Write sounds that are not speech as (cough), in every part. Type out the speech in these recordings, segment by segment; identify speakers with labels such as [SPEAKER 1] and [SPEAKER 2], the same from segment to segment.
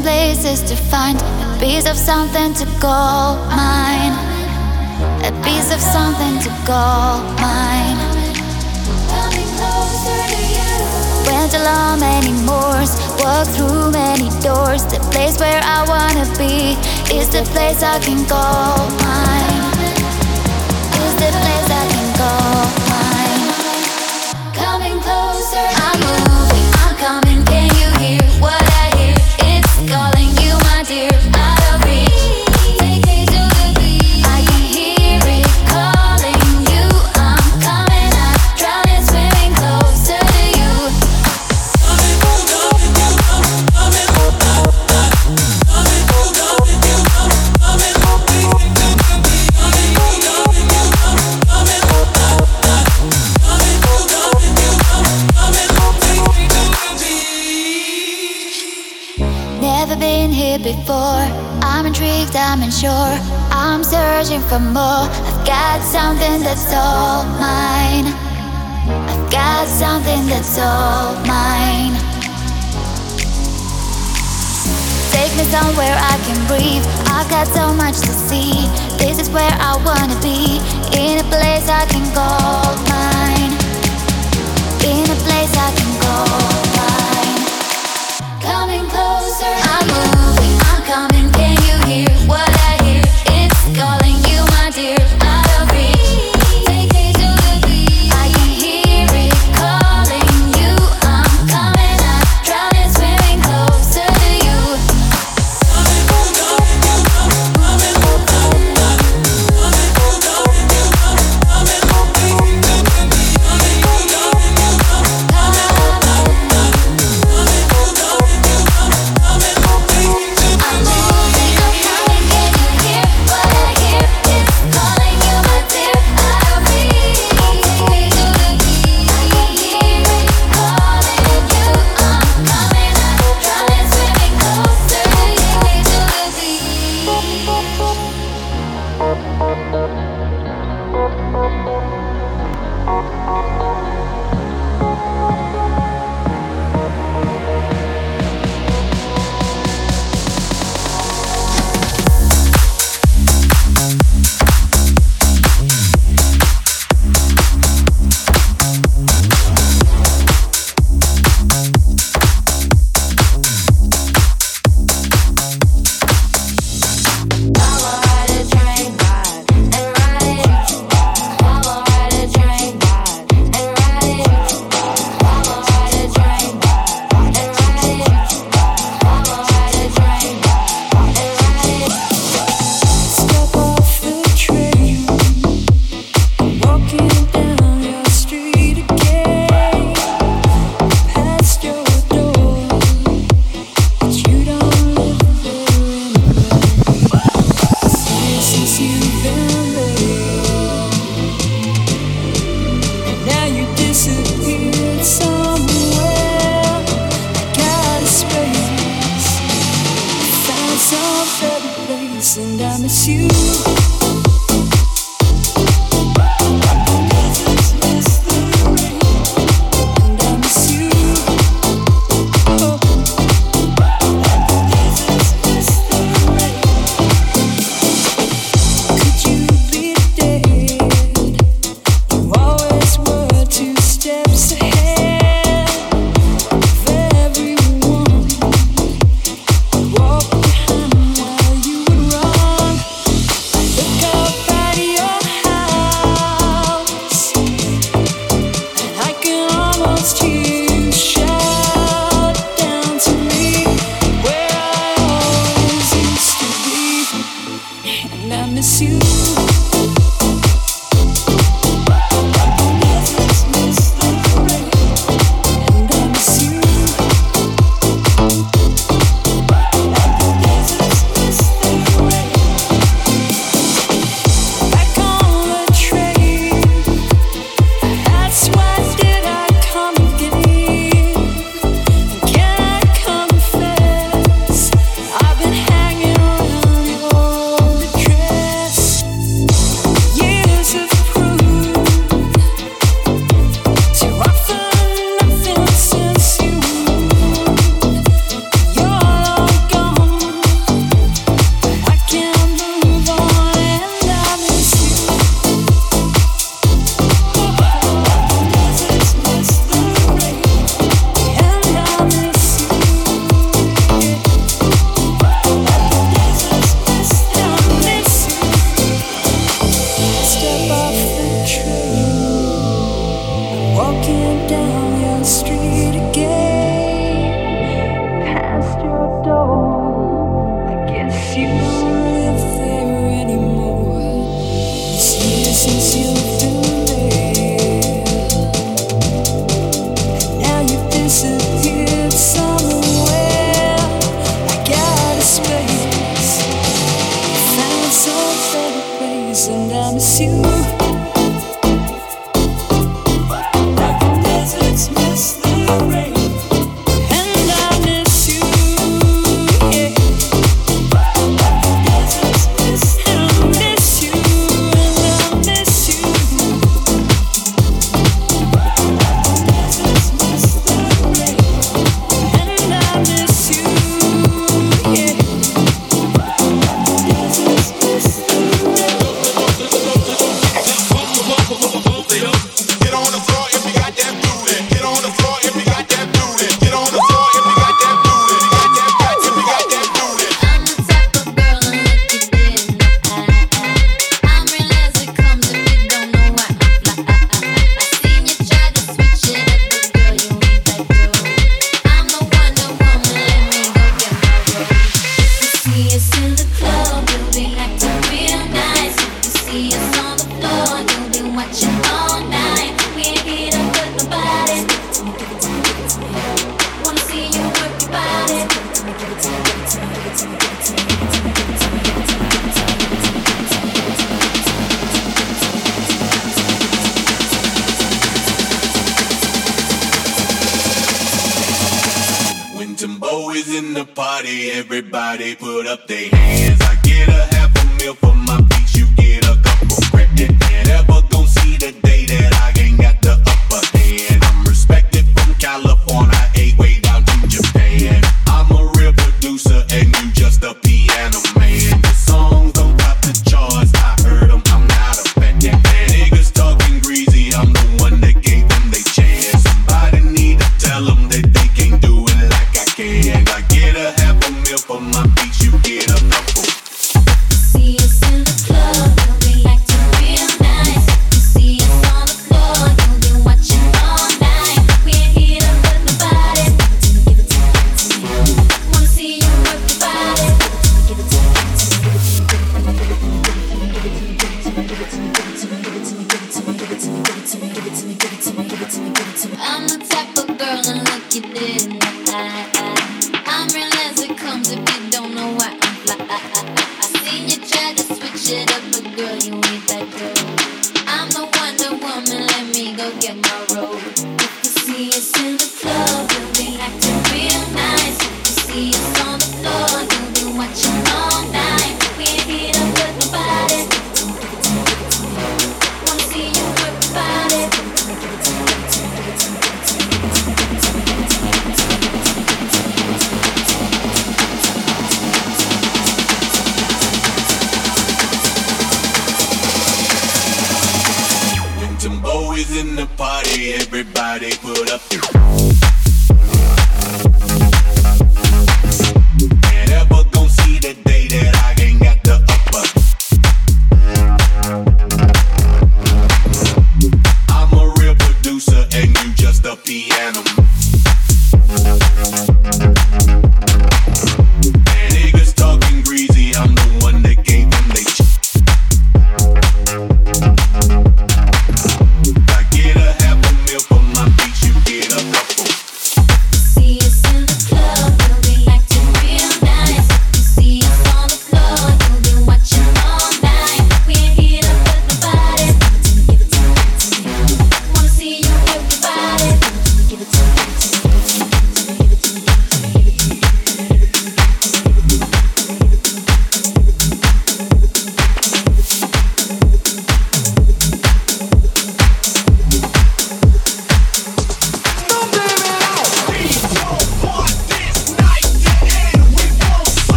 [SPEAKER 1] searching places to find a piece of something to call mine. A piece of something to call mine. Went along many moors, walked through many doors. The place where I wanna be is the place I can call mine. Searching for more. I've got something that's all mine. I've got something that's all mine. Take me somewhere I can breathe. I've got so much to see. This is where I wanna be. In a place I can call mine. In a place I can call mine. Coming closer, I'm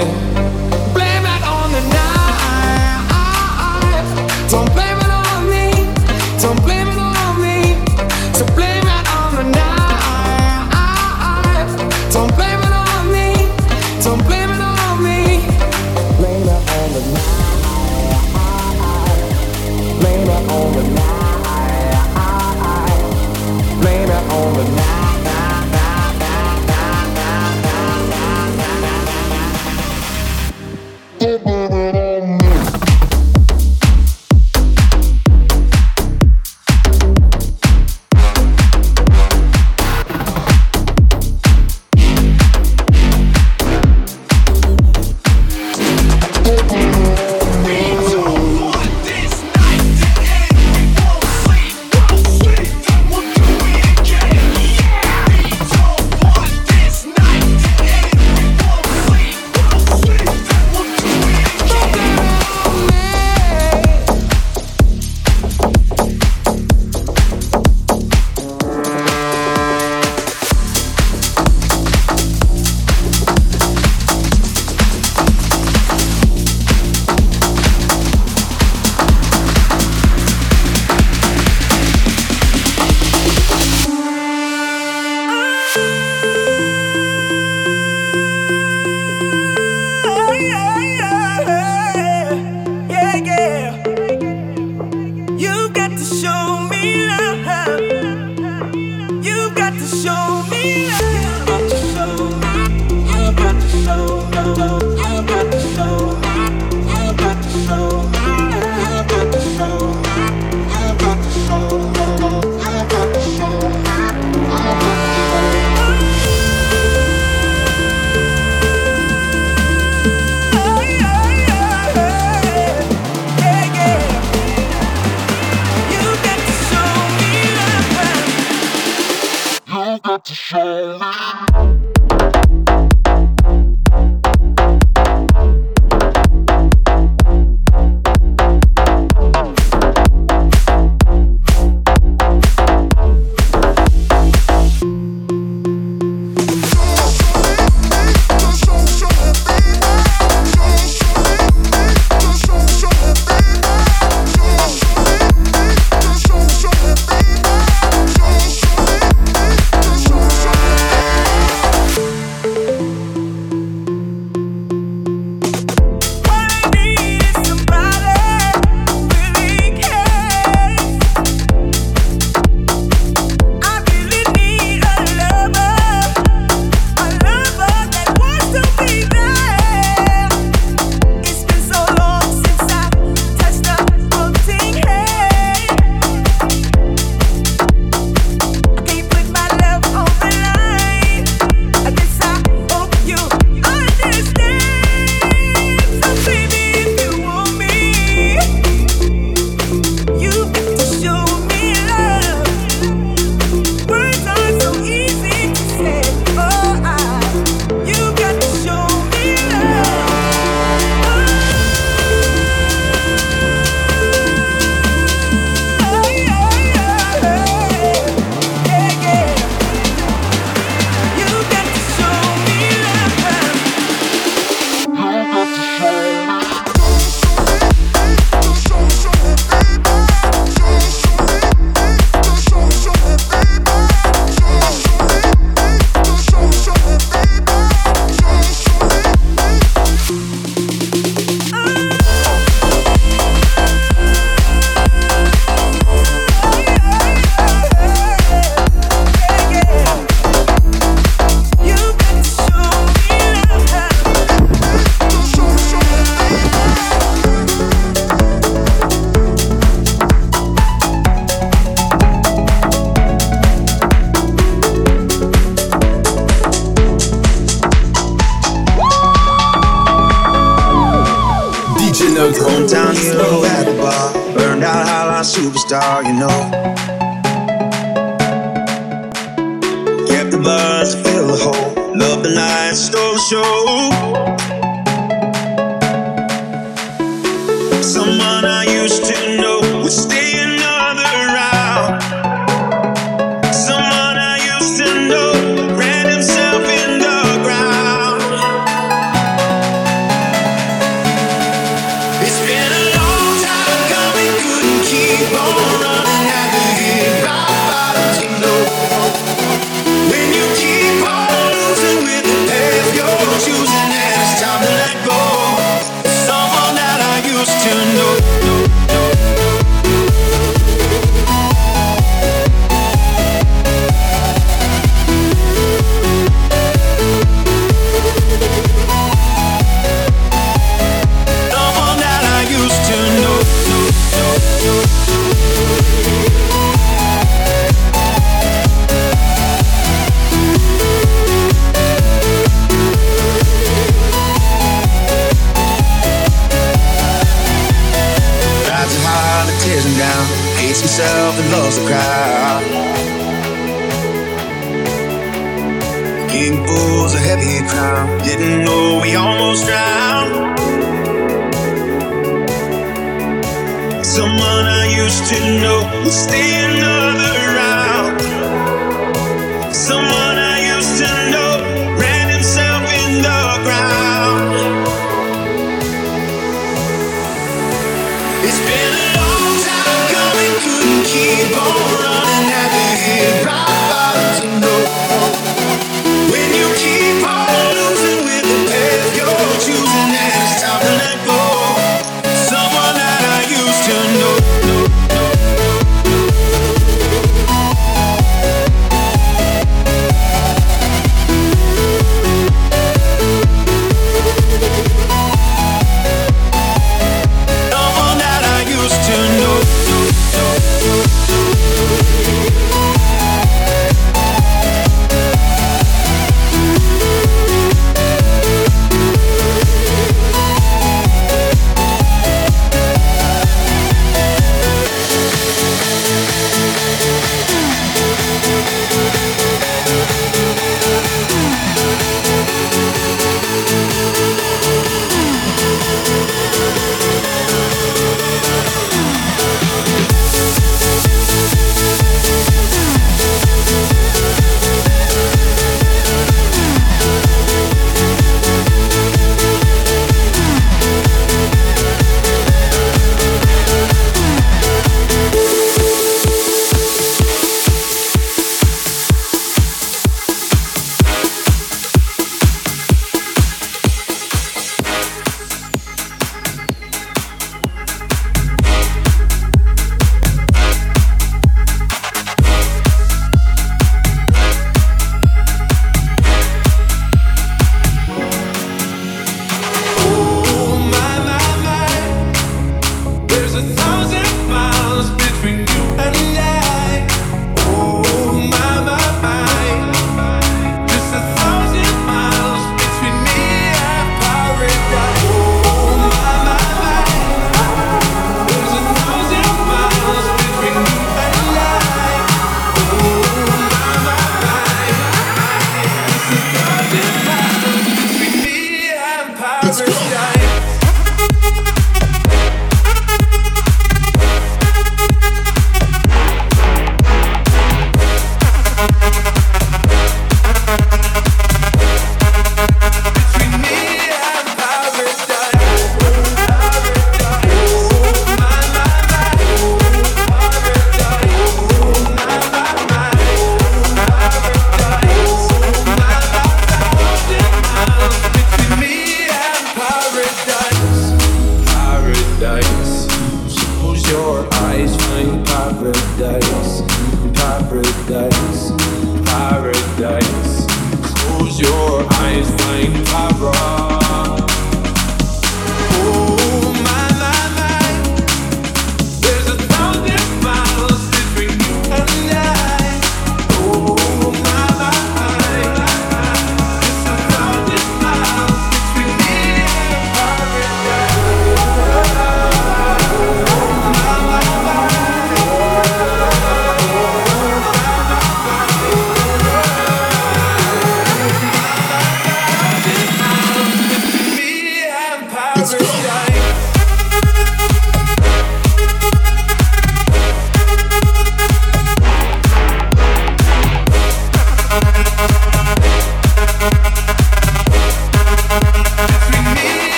[SPEAKER 2] on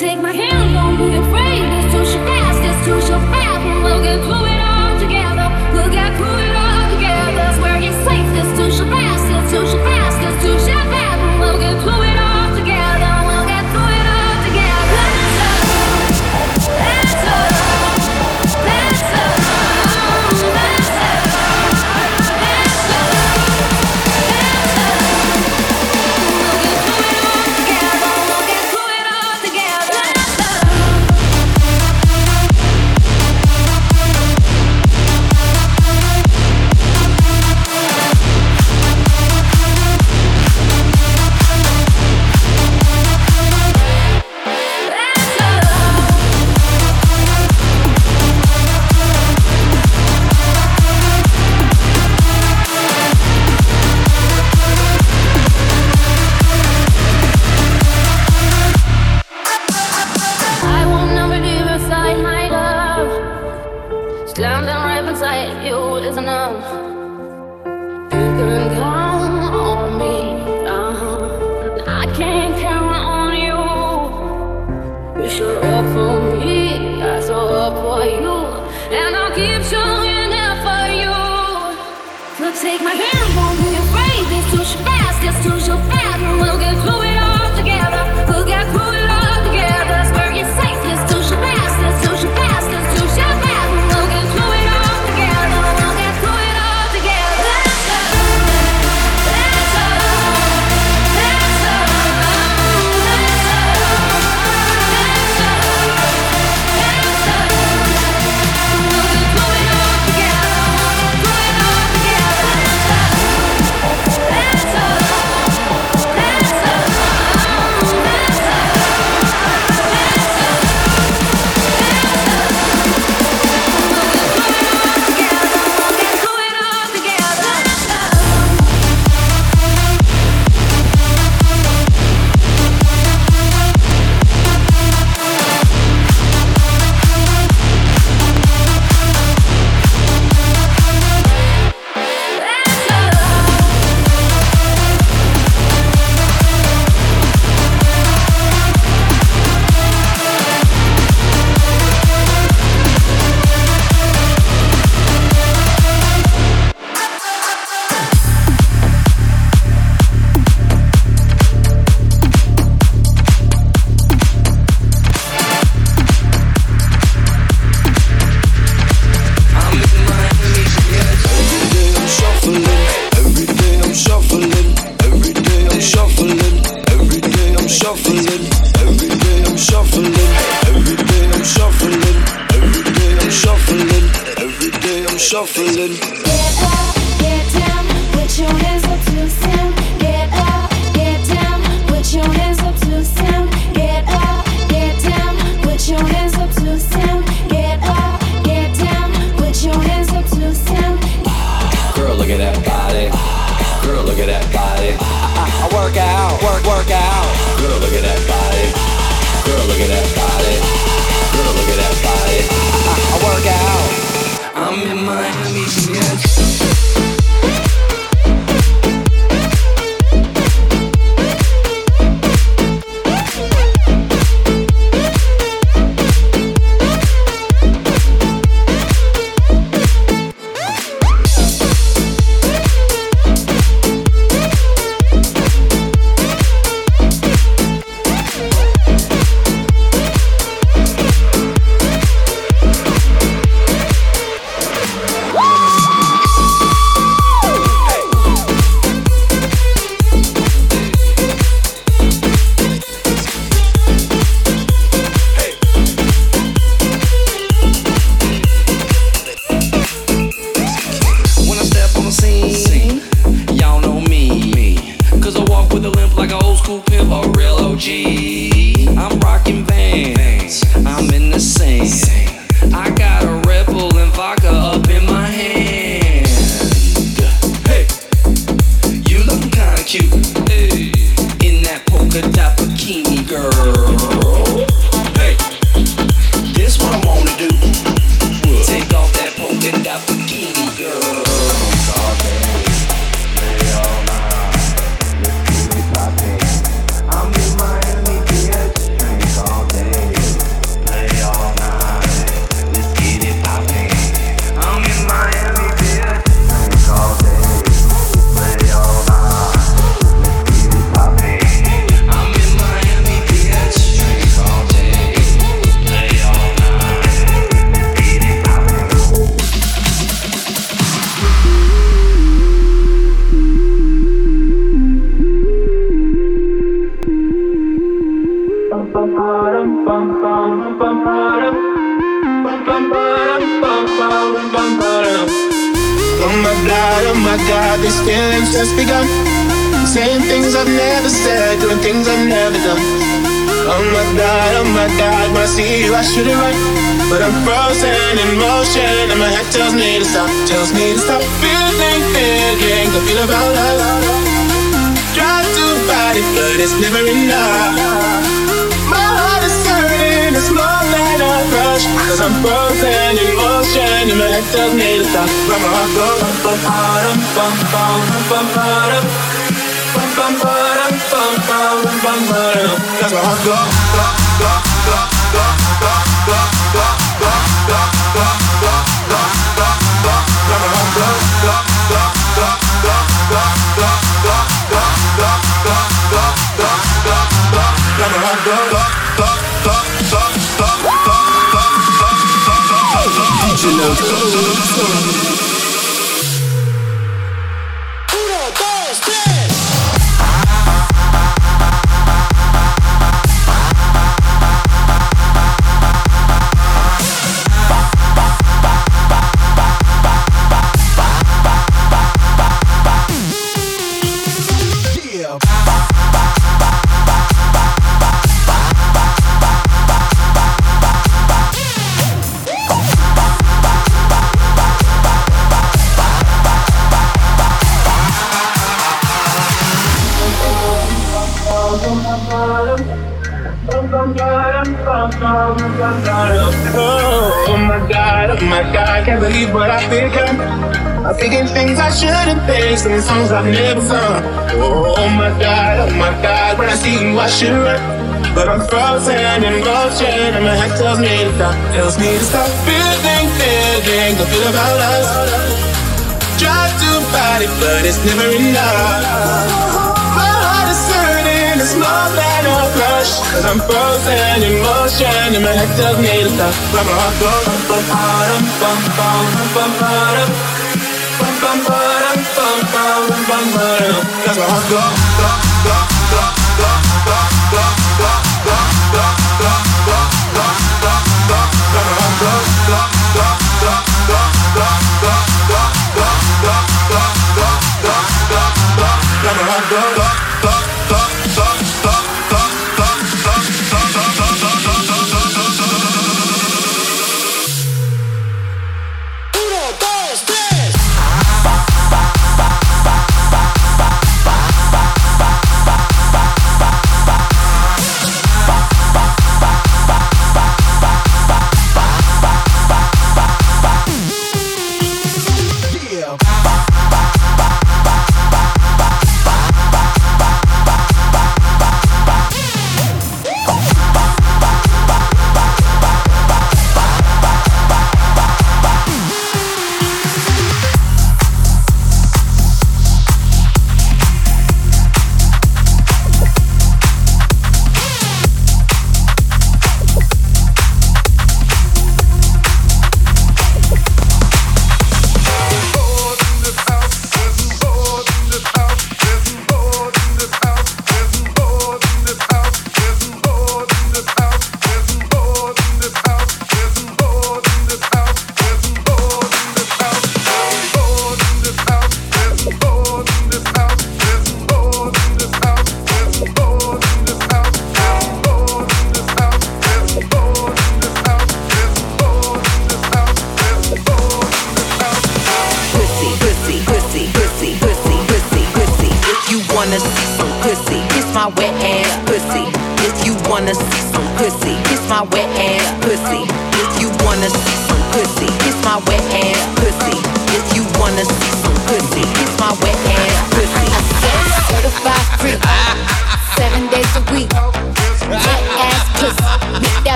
[SPEAKER 3] Take my hand, don't be afraid. It's too short, it's too short, we'll get through it.
[SPEAKER 4] Oh my god, oh my god, these feelings just begun. Saying things I've never said, doing things I've never done. Oh my god, oh my god, when I see you I should it right But I'm frozen in motion and my head tells me to stop Tells me to stop feeling, feeling the feel about love Try to fight it but it's never enough My heart is hurting, it's more than Cause I'm frozen in motion my head tells me to stop But my heart goes bum bum bum bum bum bum bum bum bum bum bum bum bum That's my heart goes Go! Should run. But I'm frozen in motion and my head tells me to stop, tells me to stop feeling, feeling the feel about us. Try to fight it, but it's never enough. My heart is hurting, it's more than a rush. Cause I'm frozen in motion and my head tells me to stop. But my heart goes bum bum bum bum bum bum bum bum bum bum bum bum bum. That's my heart goes. That's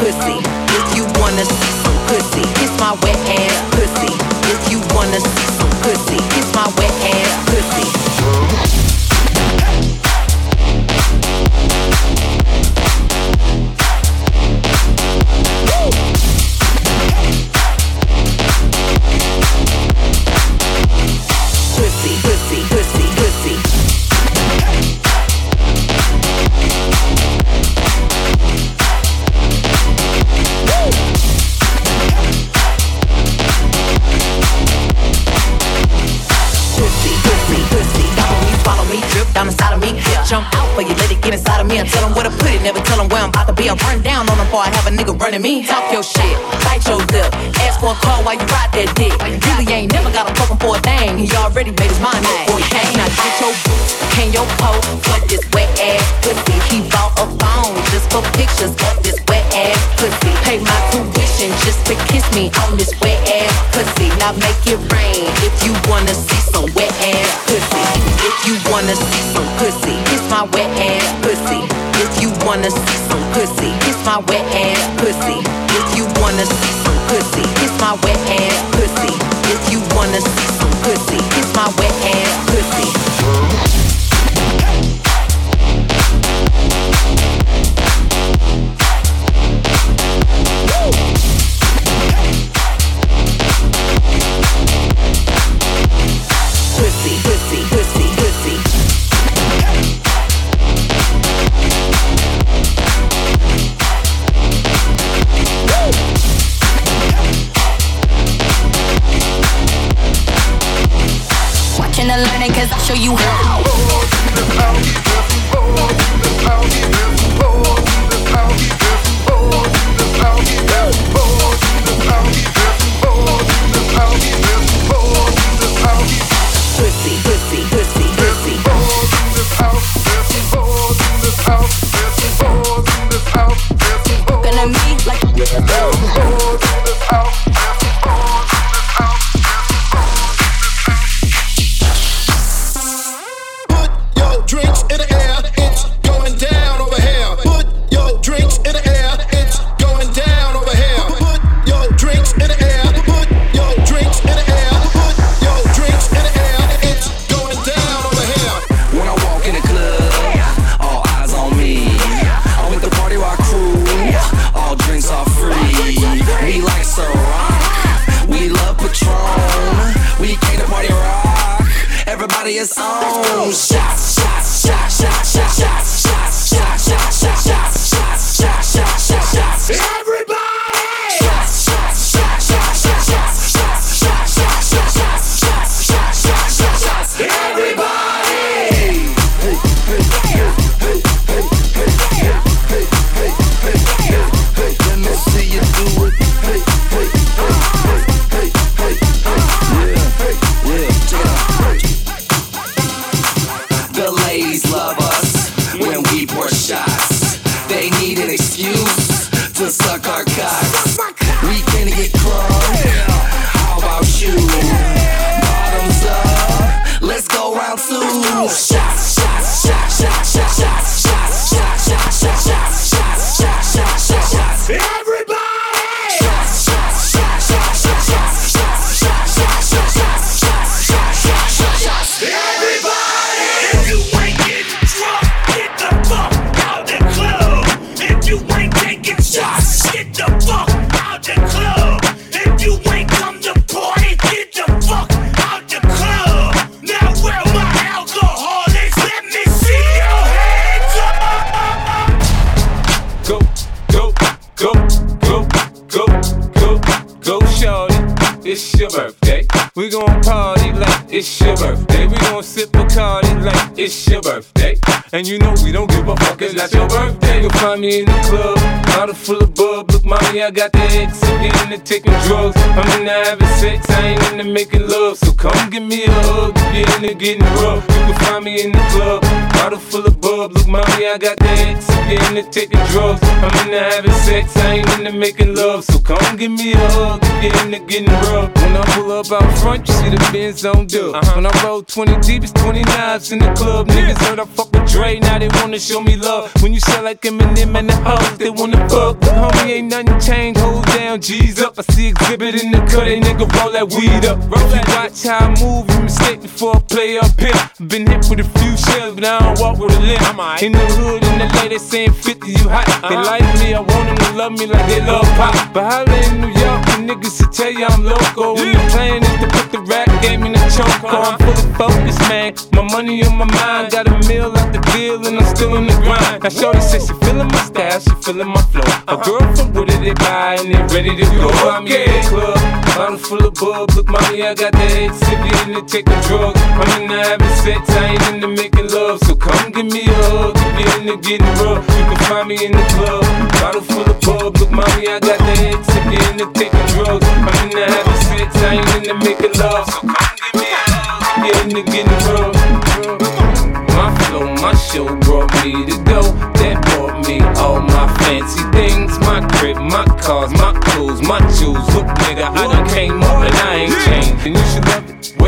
[SPEAKER 5] pussy. If you wanna see some pussy, kiss my wet ass
[SPEAKER 6] And tell
[SPEAKER 5] them where to put it, never tell them where I'm about to be. I'll run down on them before I have a nigga running me. Talk your shit, bite your lip. Ask for a call while you ride that dick. Really ain't never got him fucking for a thing. He already made his mind up he came. Now get your boots and your coat for this wet ass pussy. He bought a phone just for pictures of this wet ass pussy. Pay my tuition just to kiss me on this wet ass pussy. Now make it rain if you wanna see some wet ass pussy. If you wanna see some pussy, kiss my wet wanna see some pussy, kiss my wet ass pussy. If you wanna see some pussy, kiss my wet ass
[SPEAKER 7] birthday. And you know we don't give a fuck, it's not your birthday. You'll find me in the club, bottle full of bub. Mommy, I got the X. I'm into taking drugs. I'm into having sex, I ain't into making love. So come give me a hug if you're into getting rough. You can find me in the club, bottle full of bub. Look, mommy, I got the X. I'm into taking drugs. I'm into having sex, I ain't into making love. So come give me a hug if you're into getting rough. When I pull up out front, you see the Benz on dub. Uh-huh. When I roll 20 deep, it's 20 knives in the club. Niggas heard I fuck with Dre, now they wanna show me love. When you sell like Eminem and the hoes, they wanna fuck. But homie, ain't nothing changed. Hold down down, G's up. I see exhibit in the cut, they nigga roll that weed up. Roll that watch how I move, you mistake before I play up here. Been hit with a few shells, but I don't walk with a limp. In the hood, in the lady saying 50, you hot. They uh-huh. like me, I want them to love me like they love pop. But holla in New York, the niggas to tell you I'm loco. And the plan is to put the rap game in the choke. I'm full of focus, man. My money on my mind, got a meal out the deal, and I'm still in the grind. Now, Shorty says she feeling my style, she feeling my flow. A girl from Wooded, they buy, and they ready to go. I'm in the club, bottle full of bub. Look, mommy, I got the head sippy in the taking drugs. I'm in the having sex, I ain't into making love. So come give me a hug, if you're into getting rough, you can find me in the club. Bottle full of bub. Look, mommy, I got the head sippy in the drugs. I'm in the having sex, I ain't into making love. So come give me a hug, if you're into getting rough. My flow, my show brought me to go. That brought me all my fancy things. My crib, my cars, my clothes, my jewels. Look, nigga, I done came up and I ain't changed. And you should.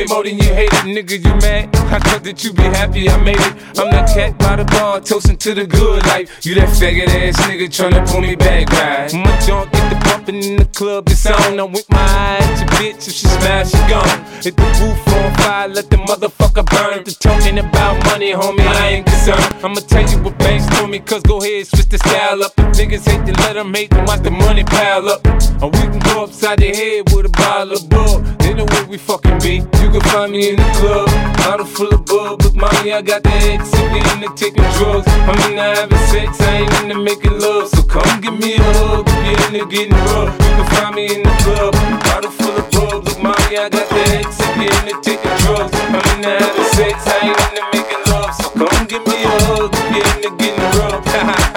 [SPEAKER 7] Way more than you hate it, nigga, you mad? I thought that you be happy I made it. I'm that cat by the bar, toasting to the good life. You that faggot ass nigga tryna pull me back, right? My junk get the pumping in the club, it's on. I'm with my eye at your bitch, if she smash, she gone. Hit the roof on fire, let the motherfucker burn. The talking about money, homie, I ain't concerned. I'ma tell you what banks told me, cause go ahead, switch the style up. If niggas hate to let them hate, then watch the money pile up. Or we can go upside the head with a bottle of bug. We fucking be. You can find me in the club, bottle full of bug. Look, mommy, I got the head sippy into taking drugs. I'm into having sex, I ain't into making love. So come give me a hug if you're into getting rough. You can find me in the club, bottle full of bug. Look, mommy, I got the head sippy into taking drugs. I'm into having sex, I ain't into making love. So come give me a hug if you're into getting rough. (laughs)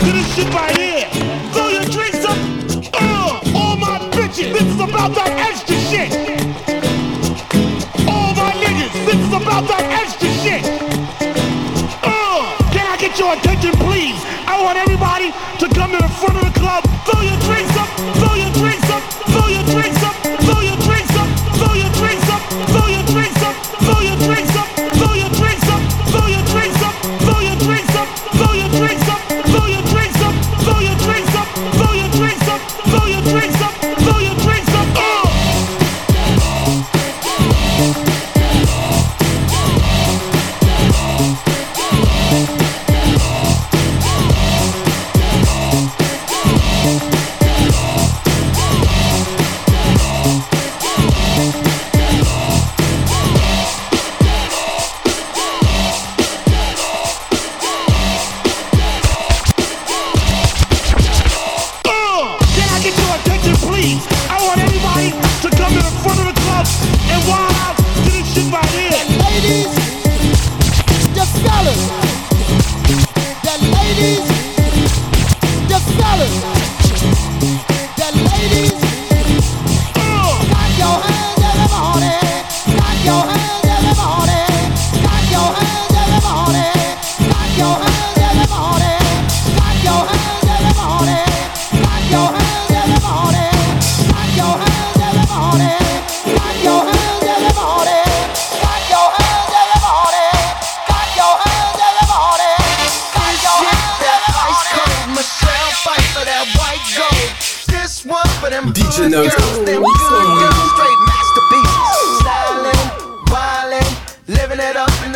[SPEAKER 7] to
[SPEAKER 2] this shit right here. Throw your drinks up. Uh, all my bitches, this is about that extra shit. All my niggas, this
[SPEAKER 8] is about that extra shit. Uh, can I get your attention, please? I want everybody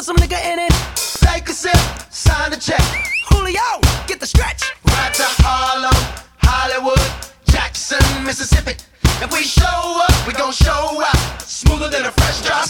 [SPEAKER 9] put some nigga in it. Take a sip, sign the check. Julio, get the stretch. Right to Harlem, Hollywood, Jackson, Mississippi. If we show up, we gon' show up. Smoother than a fresh drop.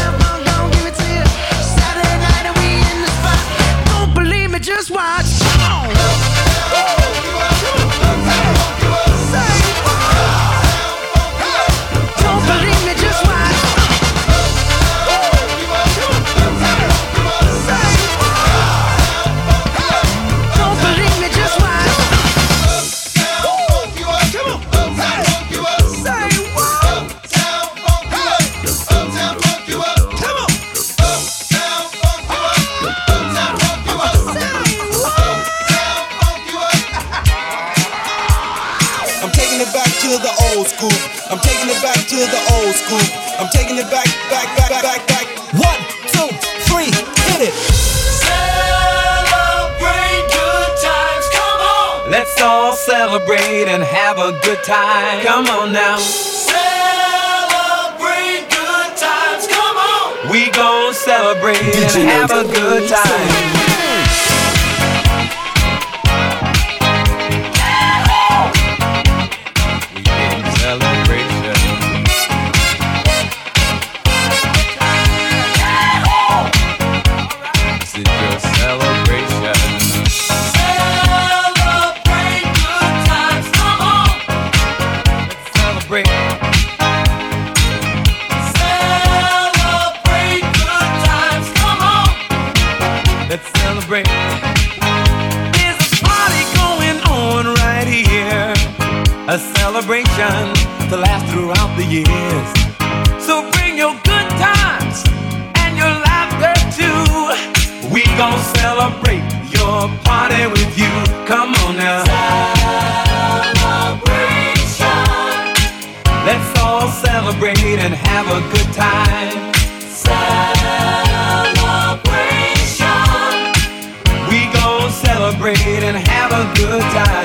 [SPEAKER 10] time.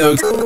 [SPEAKER 11] DJ